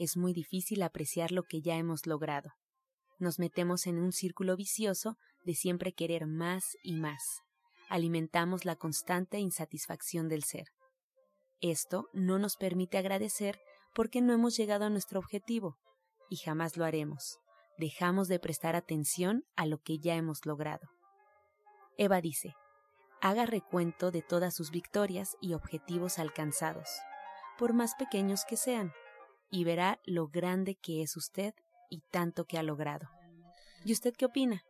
es muy difícil apreciar lo que ya hemos logrado. Nos metemos en un círculo vicioso de siempre querer más y más. Alimentamos la constante insatisfacción del ser. Esto no nos permite agradecer porque no hemos llegado a nuestro objetivo, y jamás lo haremos. Dejamos de prestar atención a lo que ya hemos logrado. Eva dice, haga recuento de todas sus victorias y objetivos alcanzados, por más pequeños que sean, y verá lo grande que es usted y tanto que ha logrado. ¿Y usted qué opina?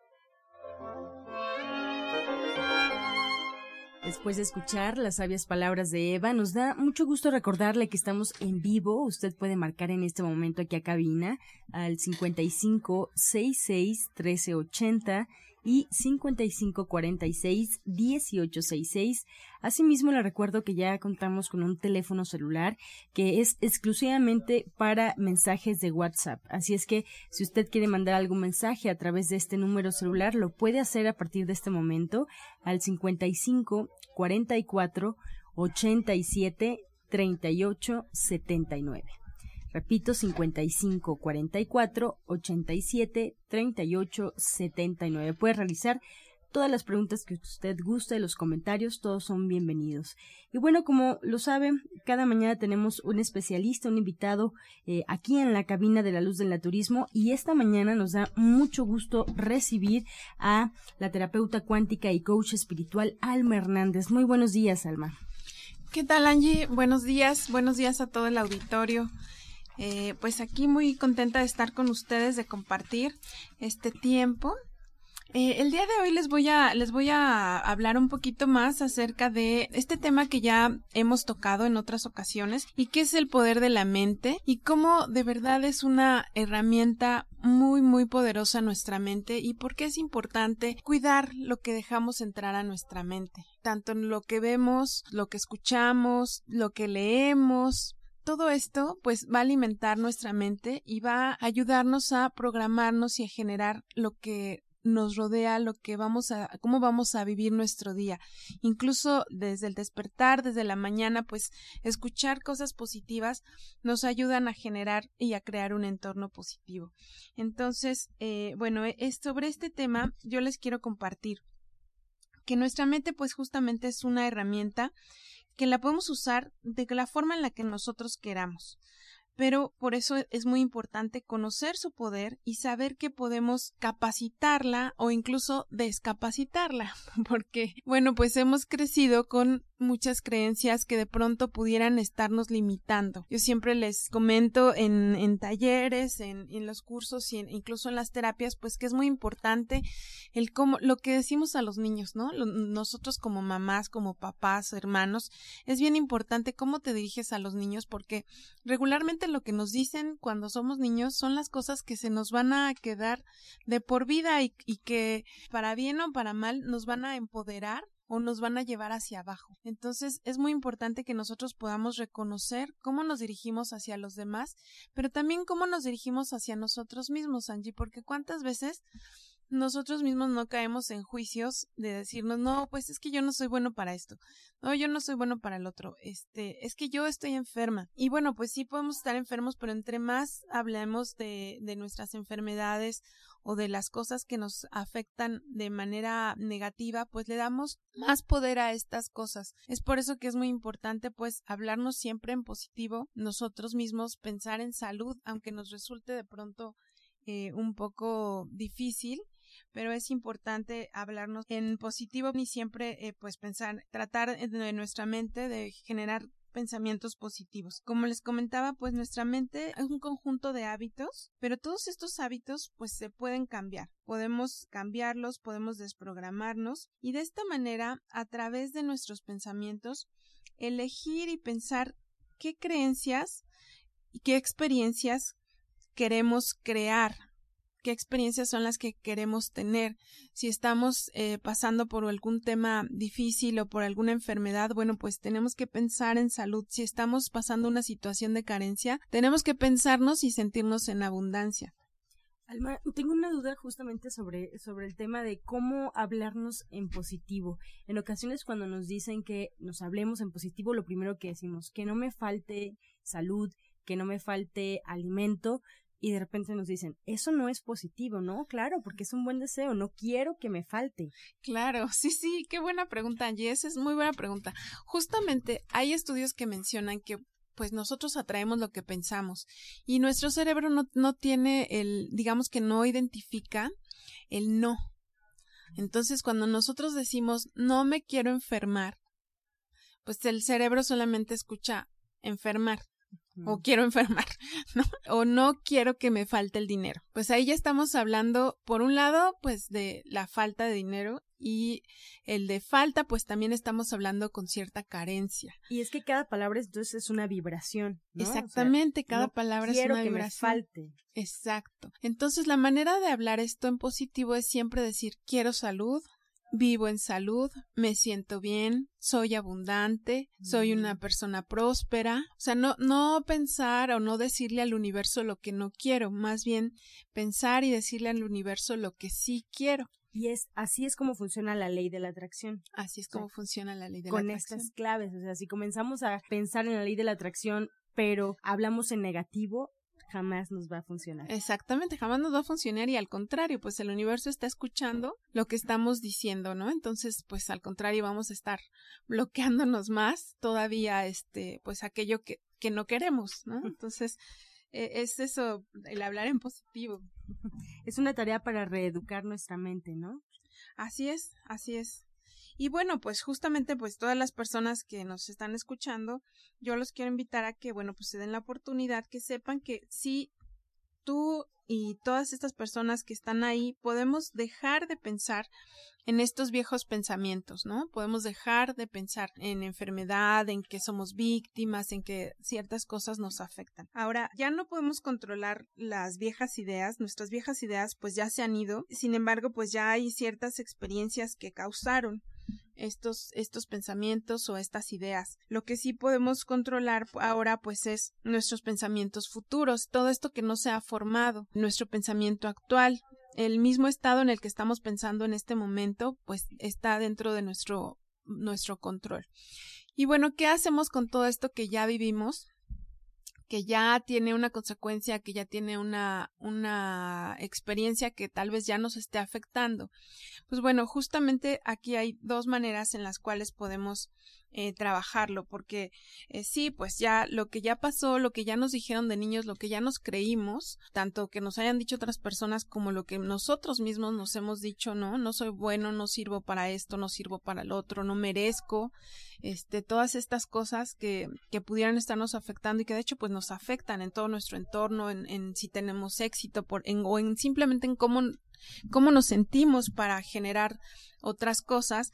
Después de escuchar las sabias palabras de Eva, nos da mucho gusto recordarle que estamos en vivo. Usted puede marcar en este momento aquí a cabina al 55 66 1380 y 5546 1866. Asimismo, le recuerdo que ya contamos con un teléfono celular que es exclusivamente para mensajes de WhatsApp. Así es que si usted quiere mandar algún mensaje a través de este número celular, lo puede hacer a partir de este momento al 55 44 87 38 79. Repito, 55 44 87 38 79. Puede realizar todas las preguntas que usted guste, los comentarios, todos son bienvenidos. Y bueno, como lo saben, cada mañana tenemos un especialista, un invitado eh, aquí en la cabina de la luz del naturismo y esta mañana nos da mucho gusto recibir a la terapeuta cuántica y coach espiritual Alma Hernández. Muy buenos días, Alma. ¿Qué tal, Angie? Buenos días, buenos días a todo el auditorio. Eh, pues aquí muy contenta de estar con ustedes, de compartir este tiempo. Eh, el día de hoy les voy a les voy a hablar un poquito más acerca de este tema que ya hemos tocado en otras ocasiones y que es el poder de la mente y cómo de verdad es una herramienta muy muy poderosa nuestra mente y por qué es importante cuidar lo que dejamos entrar a nuestra mente, tanto en lo que vemos, lo que escuchamos, lo que leemos, todo esto pues va a alimentar nuestra mente y va a ayudarnos a programarnos y a generar lo que nos rodea, lo que vamos a, cómo vamos a vivir nuestro día. Incluso desde el despertar, desde la mañana, pues escuchar cosas positivas nos ayudan a generar y a crear un entorno positivo. Entonces, eh, bueno, es, sobre este tema yo les quiero compartir que nuestra mente pues justamente es una herramienta que la podemos usar de la forma en la que nosotros queramos. Pero por eso es muy importante conocer su poder y saber que podemos capacitarla o incluso descapacitarla, porque, bueno, pues hemos crecido con muchas creencias que de pronto pudieran estarnos limitando. Yo siempre les comento en, en talleres, en, en, los cursos y incluso en las terapias, pues que es muy importante el cómo, lo que decimos a los niños, ¿no? nosotros como mamás, como papás, hermanos, es bien importante cómo te diriges a los niños porque regularmente lo que nos dicen cuando somos niños son las cosas que se nos van a quedar de por vida y que para bien o para mal nos van a empoderar o nos van a llevar hacia abajo. Entonces es muy importante que nosotros podamos reconocer cómo nos dirigimos hacia los demás, pero también cómo nos dirigimos hacia nosotros mismos, Angie, porque cuántas veces nosotros mismos no caemos en juicios de decirnos, no, pues es que yo no soy bueno para esto, no, yo no soy bueno para el otro, este, es que yo estoy enferma. Y bueno, pues sí podemos estar enfermos, pero entre más hablemos de, de nuestras enfermedades o de las cosas que nos afectan de manera negativa, pues le damos más poder a estas cosas. Es por eso que es muy importante pues hablarnos siempre en positivo, nosotros mismos, pensar en salud, aunque nos resulte de pronto eh, un poco difícil pero es importante hablarnos en positivo y siempre eh, pues pensar, tratar de nuestra mente de generar pensamientos positivos. Como les comentaba, pues nuestra mente es un conjunto de hábitos, pero todos estos hábitos pues se pueden cambiar. Podemos cambiarlos, podemos desprogramarnos y de esta manera, a través de nuestros pensamientos, elegir y pensar qué creencias y qué experiencias queremos crear qué experiencias son las que queremos tener. Si estamos eh, pasando por algún tema difícil o por alguna enfermedad, bueno, pues tenemos que pensar en salud. Si estamos pasando una situación de carencia, tenemos que pensarnos y sentirnos en abundancia. Alma, tengo una duda justamente sobre, sobre el tema de cómo hablarnos en positivo. En ocasiones cuando nos dicen que nos hablemos en positivo, lo primero que decimos, que no me falte salud, que no me falte alimento, y de repente nos dicen, eso no es positivo, ¿no? Claro, porque es un buen deseo, no quiero que me falte. Claro, sí, sí, qué buena pregunta, esa es muy buena pregunta. Justamente hay estudios que mencionan que pues nosotros atraemos lo que pensamos y nuestro cerebro no, no tiene el, digamos que no identifica el no. Entonces, cuando nosotros decimos no me quiero enfermar, pues el cerebro solamente escucha enfermar o quiero enfermar, ¿no? O no quiero que me falte el dinero. Pues ahí ya estamos hablando, por un lado, pues de la falta de dinero y el de falta, pues también estamos hablando con cierta carencia. Y es que cada palabra entonces es una vibración. Exactamente, cada palabra es una que vibración. Me falte. Exacto. Entonces la manera de hablar esto en positivo es siempre decir quiero salud, vivo en salud, me siento bien, soy abundante, soy una mm. persona próspera. O sea, no, no pensar o no decirle al universo lo que no quiero, más bien pensar y decirle al universo lo que sí quiero. Y es así es como funciona la ley de la atracción. Así es como funciona la ley de la atracción. Con estas claves, o sea, si comenzamos a pensar en la ley de la atracción, pero hablamos en negativo, jamás nos va a funcionar. Exactamente, jamás nos va a funcionar y al contrario, pues el universo está escuchando lo que estamos diciendo, ¿no? Entonces, pues al contrario, vamos a estar bloqueándonos más todavía, este, pues aquello que, que no queremos, ¿no? Entonces, e, es eso, el hablar en positivo. Es una tarea para reeducar nuestra mente, ¿no? Así es, así es. Y bueno, pues justamente pues todas las personas que nos están escuchando, yo los quiero invitar a que, bueno, pues se den la oportunidad, que sepan que si tú y todas estas personas que están ahí podemos dejar de pensar en estos viejos pensamientos, ¿no? Podemos dejar de pensar en enfermedad, en que somos víctimas, en que ciertas cosas nos afectan. Ahora, ya no podemos controlar las viejas ideas, nuestras viejas ideas pues ya se han ido, sin embargo pues ya hay ciertas experiencias que causaron estos, estos pensamientos o estas ideas. Lo que sí podemos controlar ahora pues es nuestros pensamientos futuros, todo esto que no se ha formado, nuestro pensamiento actual, el mismo estado en el que estamos pensando en este momento pues está dentro de nuestro, nuestro control. Y bueno, ¿qué hacemos con todo esto que ya vivimos? Que ya tiene una consecuencia, que ya tiene una, una experiencia que tal vez ya nos esté afectando. Pues bueno, justamente aquí hay dos maneras en las cuales podemos eh, trabajarlo, porque eh, sí, pues ya lo que ya pasó, lo que ya nos dijeron de niños, lo que ya nos creímos, tanto que nos hayan dicho otras personas como lo que nosotros mismos nos hemos dicho, no, no soy bueno, no sirvo para esto, no sirvo para el otro, no merezco, este, todas estas cosas que, que pudieran estarnos afectando y que de hecho pues nos afectan en todo nuestro entorno, en, en si tenemos éxito por, en, o en simplemente en cómo, cómo nos sentimos para generar otras cosas,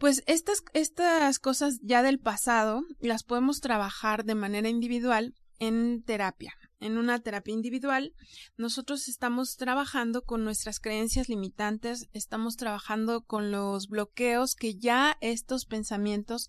pues estas, estas cosas ya del pasado las podemos trabajar de manera individual en terapia. En una terapia individual, nosotros estamos trabajando con nuestras creencias limitantes, estamos trabajando con los bloqueos que ya estos pensamientos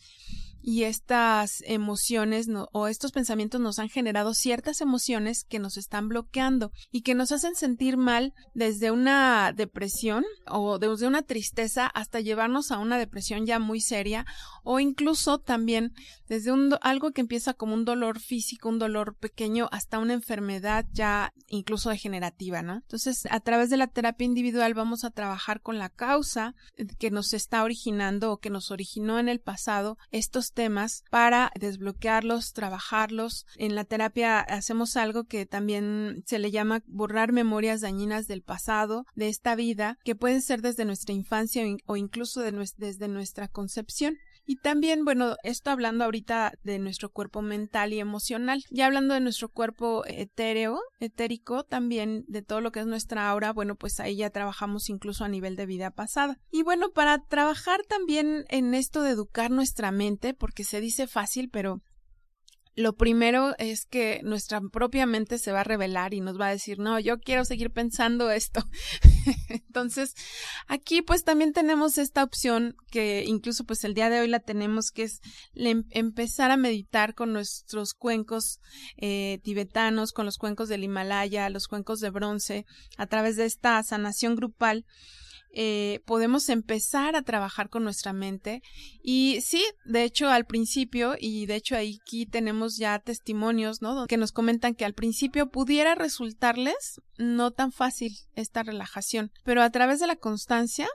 y estas emociones o estos pensamientos nos han generado ciertas emociones que nos están bloqueando y que nos hacen sentir mal desde una depresión o desde una tristeza hasta llevarnos a una depresión ya muy seria o incluso también desde un, algo que empieza como un dolor físico, un dolor pequeño hasta una enfermedad ya incluso degenerativa, ¿no? Entonces, a través de la terapia individual vamos a trabajar con la causa que nos está originando o que nos originó en el pasado estos temas para desbloquearlos, trabajarlos. En la terapia hacemos algo que también se le llama borrar memorias dañinas del pasado, de esta vida, que pueden ser desde nuestra infancia o incluso desde nuestra concepción. Y también, bueno, esto hablando ahorita de nuestro cuerpo mental y emocional. Ya hablando de nuestro cuerpo etéreo, etérico, también de todo lo que es nuestra aura, bueno, pues ahí ya trabajamos incluso a nivel de vida pasada. Y bueno, para trabajar también en esto de educar nuestra mente, porque se dice fácil, pero lo primero es que nuestra propia mente se va a revelar y nos va a decir, no, yo quiero seguir pensando esto. Entonces, aquí pues también tenemos esta opción que incluso pues el día de hoy la tenemos, que es empezar a meditar con nuestros cuencos eh, tibetanos, con los cuencos del Himalaya, los cuencos de bronce, a través de esta sanación grupal eh, podemos empezar a trabajar con nuestra mente. Y sí, de hecho, al principio, y de hecho aquí tenemos ya testimonios, ¿no? Que nos comentan que al principio pudiera resultarles no tan fácil esta relajación, pero a través de la constancia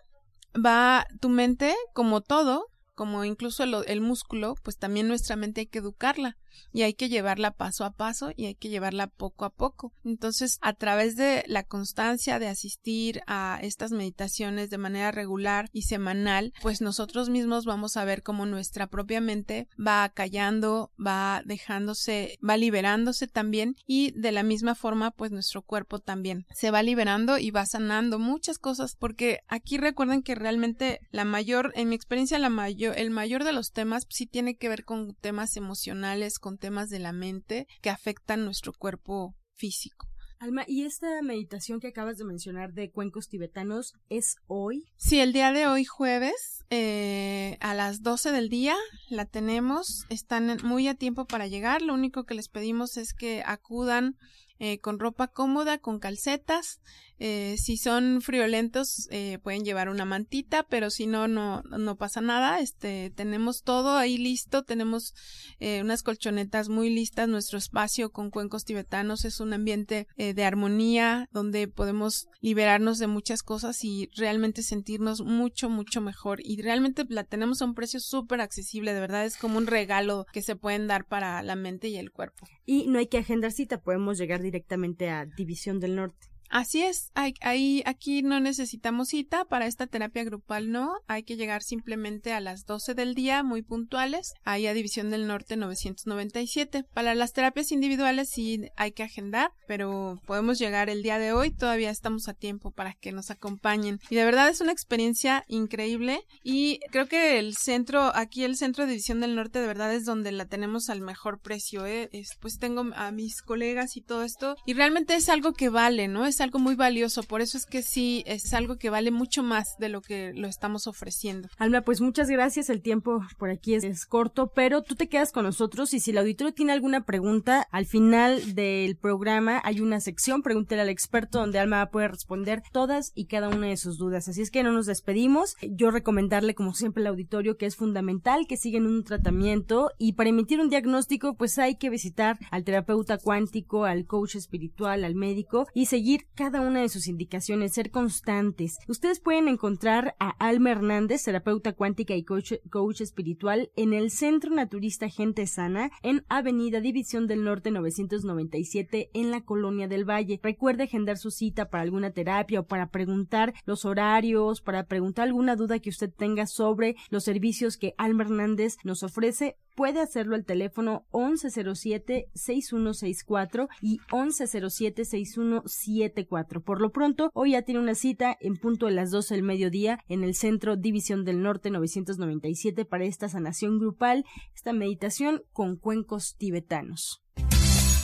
va tu mente, como todo, como incluso el, músculo, pues también nuestra mente hay que educarla y hay que llevarla paso a paso y hay que llevarla poco a poco. Entonces, a través de la constancia de asistir a estas meditaciones de manera regular y semanal, pues nosotros mismos vamos a ver cómo nuestra propia mente va callando, va dejándose, va liberándose también y de la misma forma, pues nuestro cuerpo también se va liberando y va sanando muchas cosas porque aquí recuerden que realmente la mayor, en mi experiencia, la mayor, el mayor de los temas sí tiene que ver con temas emocionales, con temas de la mente que afectan nuestro cuerpo físico. Alma, ¿y esta meditación que acabas de mencionar de cuencos tibetanos es hoy? Sí, el día de hoy jueves eh, a las 12 del día la tenemos. Están muy a tiempo para llegar. Lo único que les pedimos es que acudan eh, con ropa cómoda, con calcetas. Eh, si son friolentos, eh, pueden llevar una mantita, pero si no, no, no pasa nada. Este, tenemos todo ahí listo. Tenemos eh, unas colchonetas muy listas. Nuestro espacio con cuencos tibetanos es un ambiente eh, de armonía donde podemos liberarnos de muchas cosas y realmente sentirnos mucho, mucho mejor. Y realmente la tenemos a un precio súper accesible. De verdad es como un regalo que se pueden dar para la mente y el cuerpo. Y no hay que agendar cita, podemos llegar directamente a División del Norte. Así es, hay, aquí no necesitamos cita para esta terapia grupal, no, hay que llegar simplemente a las 12 del día, muy puntuales, ahí a División del Norte 997. Para las terapias individuales sí hay que agendar, pero podemos llegar el día de hoy, todavía estamos a tiempo para que nos acompañen. Y de verdad es una experiencia increíble y creo que el centro, aquí el centro de División del Norte de verdad es donde la tenemos al mejor precio, ¿eh? pues tengo a mis colegas y todo esto y realmente es algo que vale, ¿no? Es algo muy valioso, por eso es que sí, es algo que vale mucho más de lo que lo estamos ofreciendo. Alma, pues muchas gracias, el tiempo por aquí es, corto, pero tú te quedas con nosotros y si el auditorio tiene alguna pregunta, al final del programa hay una sección, pregúntele al experto donde Alma va a poder responder todas y cada una de sus dudas. Así es que no nos despedimos. Yo recomendarle, como siempre, al auditorio que es fundamental que sigan un tratamiento y para emitir un diagnóstico, pues hay que visitar al terapeuta cuántico, al coach espiritual, al médico y seguir cada una de sus indicaciones, ser constantes. Ustedes pueden encontrar a Alma Hernández, terapeuta cuántica y coach, espiritual, en el Centro Naturista Gente Sana, en Avenida División del Norte 997, en la Colonia del Valle. Recuerde agendar su cita para alguna terapia o para preguntar los horarios, para preguntar alguna duda que usted tenga sobre los servicios que Alma Hernández nos ofrece puede hacerlo al teléfono 1107-6164 y 1107-6174. Por lo pronto, hoy ya tiene una cita en punto de las 12 del mediodía en el Centro División del Norte 997 para esta sanación grupal, esta meditación con cuencos tibetanos.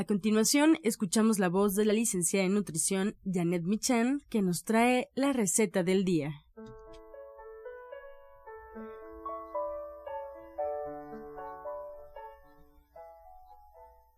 A continuación, escuchamos la voz de la licenciada en nutrición Janet Michan, que nos trae la receta del día.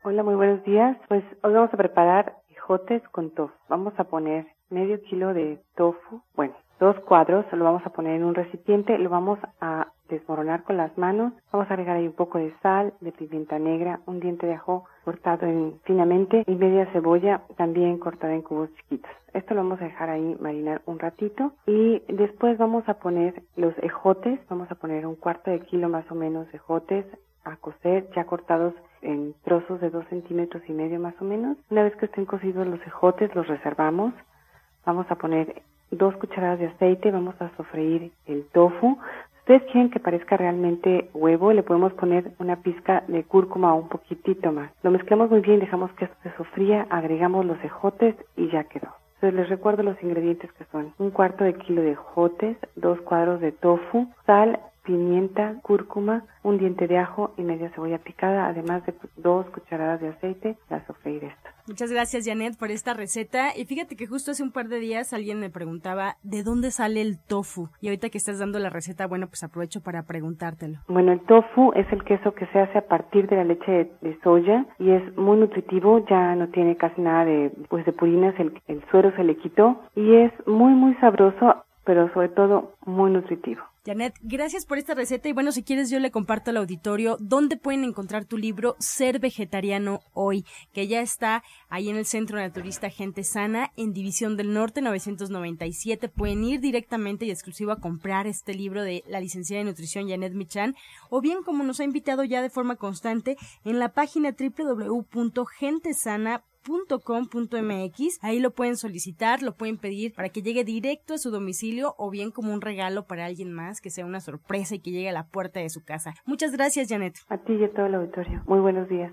Hola, muy buenos días. Pues hoy vamos a preparar ejotes con tofu. Vamos a poner medio kilo de tofu, bueno, dos cuadros, lo vamos a poner en un recipiente, lo vamos a desmoronar con las manos, vamos a agregar ahí un poco de sal, de pimienta negra, un diente de ajo cortado en, finamente y media cebolla también cortada en cubos chiquitos. Esto lo vamos a dejar ahí marinar un ratito y después vamos a poner los ejotes, vamos a poner un cuarto de kilo más o menos de ejotes a cocer ya cortados en trozos de dos centímetros y medio más o menos. Una vez que estén cocidos los ejotes los reservamos. Vamos a poner dos cucharadas de aceite, vamos a sofreír el tofu. Ustedes quieren que parezca realmente huevo, le podemos poner una pizca de cúrcuma o un poquitito más. Lo mezclamos muy bien, dejamos que esto se sofría, agregamos los ejotes y ya quedó. Entonces les recuerdo los ingredientes que son un cuarto de kilo de ejotes, dos cuadros de tofu, sal, pimienta, cúrcuma, un diente de ajo y media cebolla picada, además de dos cucharadas de aceite para sofreír esto. Muchas gracias Janet por esta receta y fíjate que justo hace un par de días alguien me preguntaba de dónde sale el tofu y ahorita que estás dando la receta, bueno, pues aprovecho para preguntártelo. Bueno, el tofu es el queso que se hace a partir de la leche de, soya y es muy nutritivo, ya no tiene casi nada de pues de purinas, el, el suero se le quitó y es muy muy sabroso, pero sobre todo muy nutritivo. Janet, gracias por esta receta y bueno, si quieres yo le comparto al auditorio dónde pueden encontrar tu libro Ser Vegetariano Hoy, que ya está ahí en el Centro Naturista Gente Sana en División del Norte 997. Pueden ir directamente y exclusivo a comprar este libro de la licenciada de nutrición Janet Michan o bien como nos ha invitado ya de forma constante en la página www.gentesana.com .com.mx. Ahí lo pueden solicitar, lo pueden pedir para que llegue directo a su domicilio o bien como un regalo para alguien más, que sea una sorpresa y que llegue a la puerta de su casa. Muchas gracias, Janet. A ti y a todo el auditorio. Muy buenos días.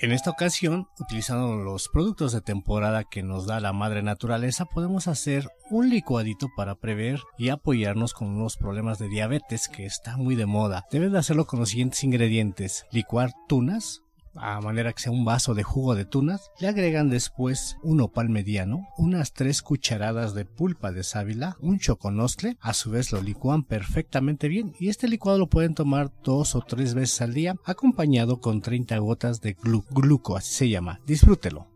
En esta ocasión, utilizando los productos de temporada que nos da la madre naturaleza, podemos hacer un licuadito para prever y apoyarnos con los problemas de diabetes que está muy de moda. Debes de hacerlo con los siguientes ingredientes. Licuar tunas, a manera que sea un vaso de jugo de tunas. Le agregan después un opal mediano, unas tres cucharadas de pulpa de sábila, un choconostle, a su vez lo licúan perfectamente bien y este licuado lo pueden tomar dos o tres veces al día acompañado con 30 gotas de glu gluco, así se llama. Disfrútelo.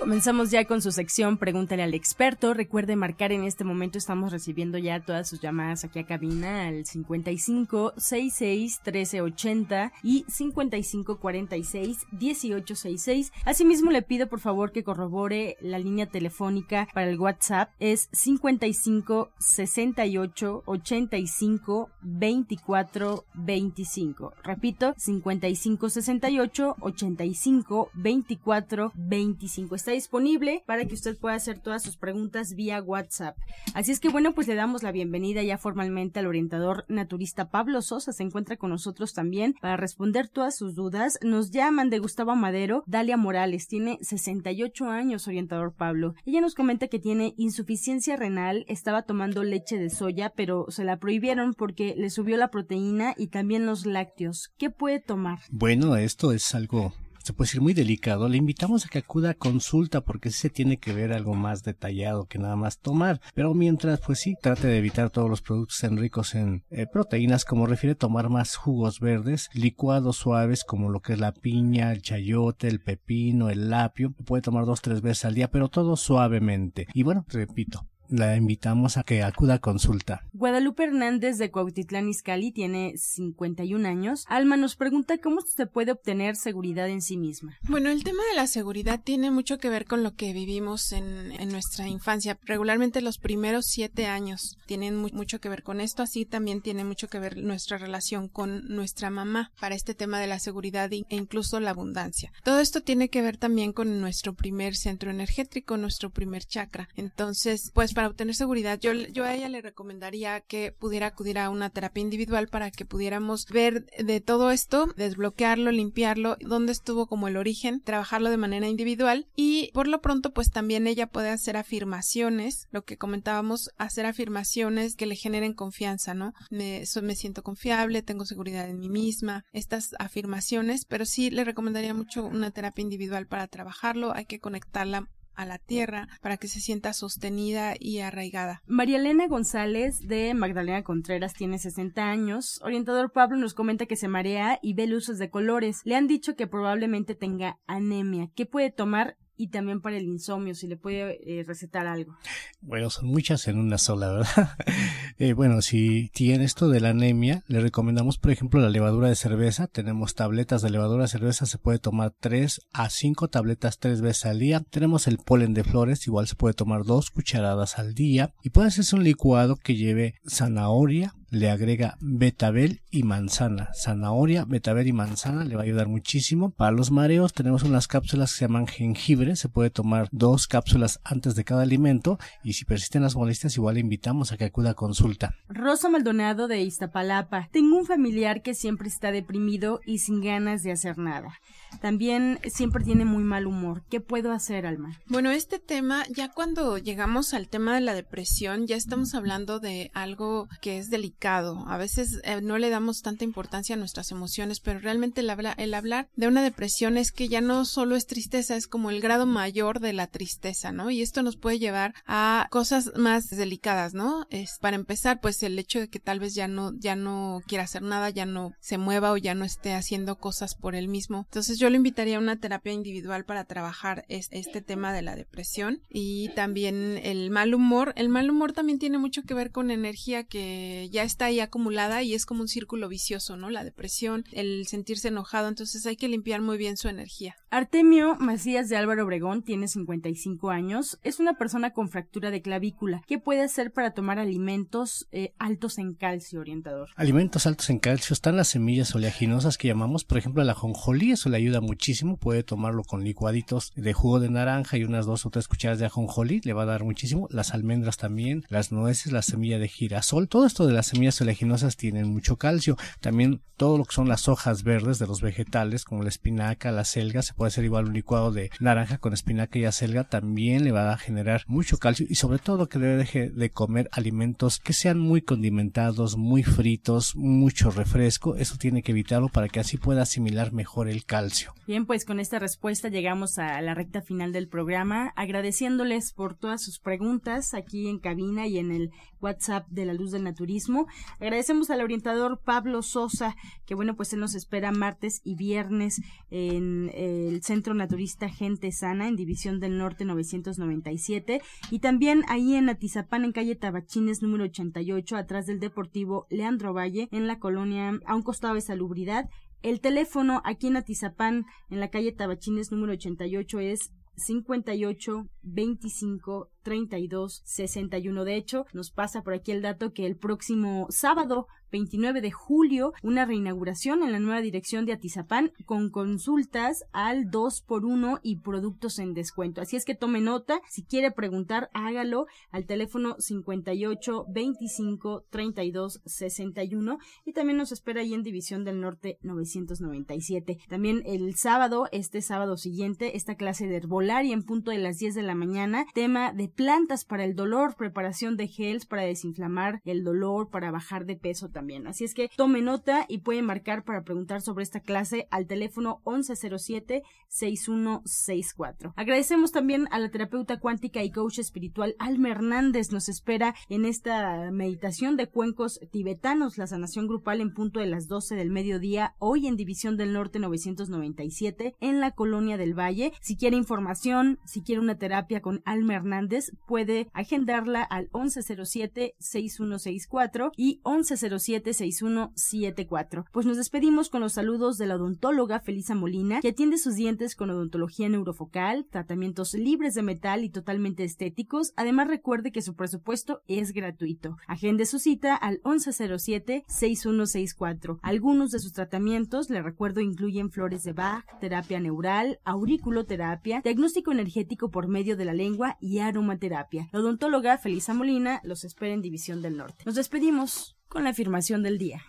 Comenzamos ya con su sección Pregúntale al experto. Recuerde marcar en este momento, estamos recibiendo ya todas sus llamadas aquí a cabina al 55 66 1380 y 55 46 1866. Asimismo, le pido por favor que corrobore la línea telefónica para el WhatsApp. Es 55 68 85 24 25. Repito, 55 68 85 24 25. Está disponible para que usted pueda hacer todas sus preguntas vía WhatsApp. Así es que bueno, pues le damos la bienvenida ya formalmente al orientador naturista Pablo Sosa. Se encuentra con nosotros también para responder todas sus dudas. Nos llaman de Gustavo Madero, Dalia Morales. Tiene 68 años, orientador Pablo. Ella nos comenta que tiene insuficiencia renal, estaba tomando leche de soya, pero se la prohibieron porque le subió la proteína y también los lácteos. ¿Qué puede tomar? Bueno, esto es algo se puede decir muy delicado, le invitamos a que acuda a consulta porque sí se tiene que ver algo más detallado que nada más tomar. Pero mientras, pues sí, trate de evitar todos los productos ricos en eh, proteínas, como refiere tomar más jugos verdes, licuados suaves como lo que es la piña, el chayote, el pepino, el lapio. Puede tomar dos tres veces al día, pero todo suavemente. Y bueno, repito, la invitamos a que acuda a consulta. Guadalupe Hernández de Cuautitlán Izcalli tiene 51 años. Alma nos pregunta cómo se puede obtener seguridad en sí misma. Bueno, el tema de la seguridad tiene mucho que ver con lo que vivimos en, en nuestra infancia. Regularmente los primeros siete años tienen mucho que ver con esto, así también tiene mucho que ver nuestra relación con nuestra mamá para este tema de la seguridad e incluso la abundancia. Todo esto tiene que ver también con nuestro primer centro energético, nuestro primer chakra. Entonces, pues para obtener seguridad, yo, yo a ella le recomendaría que pudiera acudir a una terapia individual para que pudiéramos ver de todo esto, desbloquearlo, limpiarlo, dónde estuvo como el origen, trabajarlo de manera individual y por lo pronto pues también ella puede hacer afirmaciones, lo que comentábamos, hacer afirmaciones que le generen confianza, ¿no? Me, me siento confiable, tengo seguridad en mí misma, estas afirmaciones, pero sí le recomendaría mucho una terapia individual para trabajarlo, hay que conectarla a la tierra para que se sienta sostenida y arraigada. María Elena González de Magdalena Contreras tiene 60 años. Orientador Pablo nos comenta que se marea y ve luces de colores. Le han dicho que probablemente tenga anemia. ¿Qué puede tomar y también para el insomnio, si le puede eh, recetar algo. Bueno, son muchas en una sola, ¿verdad? eh, bueno, si tiene esto de la anemia, le recomendamos, por ejemplo, la levadura de cerveza. Tenemos tabletas de levadura de cerveza, se puede tomar 3 a 5 tabletas tres veces al día. Tenemos el polen de flores, igual se puede tomar dos cucharadas al día. Y puede hacerse un licuado que lleve zanahoria, le agrega betabel y manzana. Zanahoria, betabel y manzana le va a ayudar muchísimo. Para los mareos tenemos unas cápsulas que se llaman jengibre. Se puede tomar dos cápsulas antes de cada alimento y si persisten las molestias igual le invitamos a que acuda a consulta. Rosa Maldonado de Iztapalapa. Tengo un familiar que siempre está deprimido y sin ganas de hacer nada. También siempre tiene muy mal humor. ¿Qué puedo hacer, Alma? Bueno, este tema, ya cuando llegamos al tema de la depresión, ya estamos hablando de algo que es delicado. A veces eh, no le damos tanta importancia a nuestras emociones, pero realmente el, habla, el hablar de una depresión es que ya no solo es tristeza, es como el grado mayor de la tristeza, ¿no? Y esto nos puede llevar a cosas más delicadas, ¿no? Es, para empezar, pues el hecho de que tal vez ya no, ya no quiera hacer nada, ya no se mueva o ya no esté haciendo cosas por él mismo. Entonces yo le invitaría a una terapia individual para trabajar este tema de la depresión y también el mal humor. El mal humor también tiene mucho que ver con energía que ya está ahí acumulada y es como un círculo vicioso, ¿no? La depresión, el sentirse enojado, entonces hay que limpiar muy bien su energía. Artemio Macías de Álvaro Obregón tiene 55 años, es una persona con fractura de clavícula. ¿Qué puede hacer para tomar alimentos eh, altos en calcio, orientador? Alimentos altos en calcio están las semillas oleaginosas que llamamos, por ejemplo, la ajonjolí, eso le ayuda muchísimo, puede tomarlo con licuaditos de jugo de naranja y unas dos o tres cucharadas de ajonjolí, le va a dar muchísimo, las almendras también, las nueces, la semilla de girasol, todo esto de las semillas oleaginosas tienen mucho calcio, también todo lo que son las hojas verdes de los vegetales, como la espinaca, la selga, se puede hacer igual un licuado de naranja con espinaca y acelga, también le va a generar mucho calcio y sobre todo que debe deje de comer alimentos que sean muy condimentados, muy fritos, mucho refresco, eso tiene que evitarlo para que así pueda asimilar mejor el calcio. Bien, pues con esta respuesta llegamos a la recta final del programa, agradeciéndoles por todas sus preguntas aquí en cabina y en el WhatsApp de la Luz del Naturismo. Agradecemos al orientador Pablo Sosa, que bueno, pues él nos espera martes y viernes en el Centro Naturista Gente Sana, en División del Norte 997, y también ahí en Atizapán, en calle Tabachines número 88, atrás del Deportivo Leandro Valle, en la colonia, a un costado de Salubridad, el teléfono aquí en Atizapán, en la calle Tabachines número 88 es 58 25 32 61. De hecho, nos pasa por aquí el dato que el próximo sábado 29 de julio, una reinauguración en la nueva dirección de Atizapán con consultas al 2 por 1 y productos en descuento. Así es que tome nota, si quiere preguntar, hágalo al teléfono 58 25 32 61 y también nos espera ahí en División del Norte 997. También el sábado, este sábado siguiente, esta clase de herbolaria en punto de las 10 de la mañana, tema de plantas para el dolor, preparación de gels para desinflamar el dolor, para bajar de peso también. Así es que tome nota y puede marcar para preguntar sobre esta clase al teléfono 1107-6164. Agradecemos también a la terapeuta cuántica y coach espiritual Alma Hernández. Nos espera en esta meditación de cuencos tibetanos, la sanación grupal en punto de las 12 del mediodía, hoy en División del Norte 997, en la Colonia del Valle. Si quiere información, si quiere una terapia con Alma Hernández, puede agendarla al 1107-6164 y 1107-6174. Pues nos despedimos con los saludos de la odontóloga Felisa Molina, que atiende sus dientes con odontología neurofocal, tratamientos libres de metal y totalmente estéticos. Además, recuerde que su presupuesto es gratuito. Agende su cita al 1107-6164. Algunos de sus tratamientos, le recuerdo, incluyen flores de Bach, terapia neural, auriculoterapia, diagnóstico energético por medio de la lengua y aromaterapia. La odontóloga Felisa Molina los espera en División del Norte. Nos despedimos con la afirmación del día.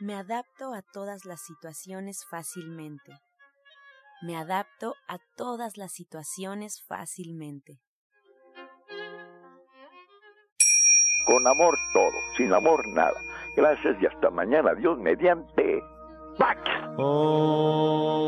Me adapto a todas las situaciones fácilmente. Me adapto a todas las situaciones fácilmente. Con amor todo, sin amor nada. Gracias y hasta mañana. Dios mediante. ¡Pax! Oh.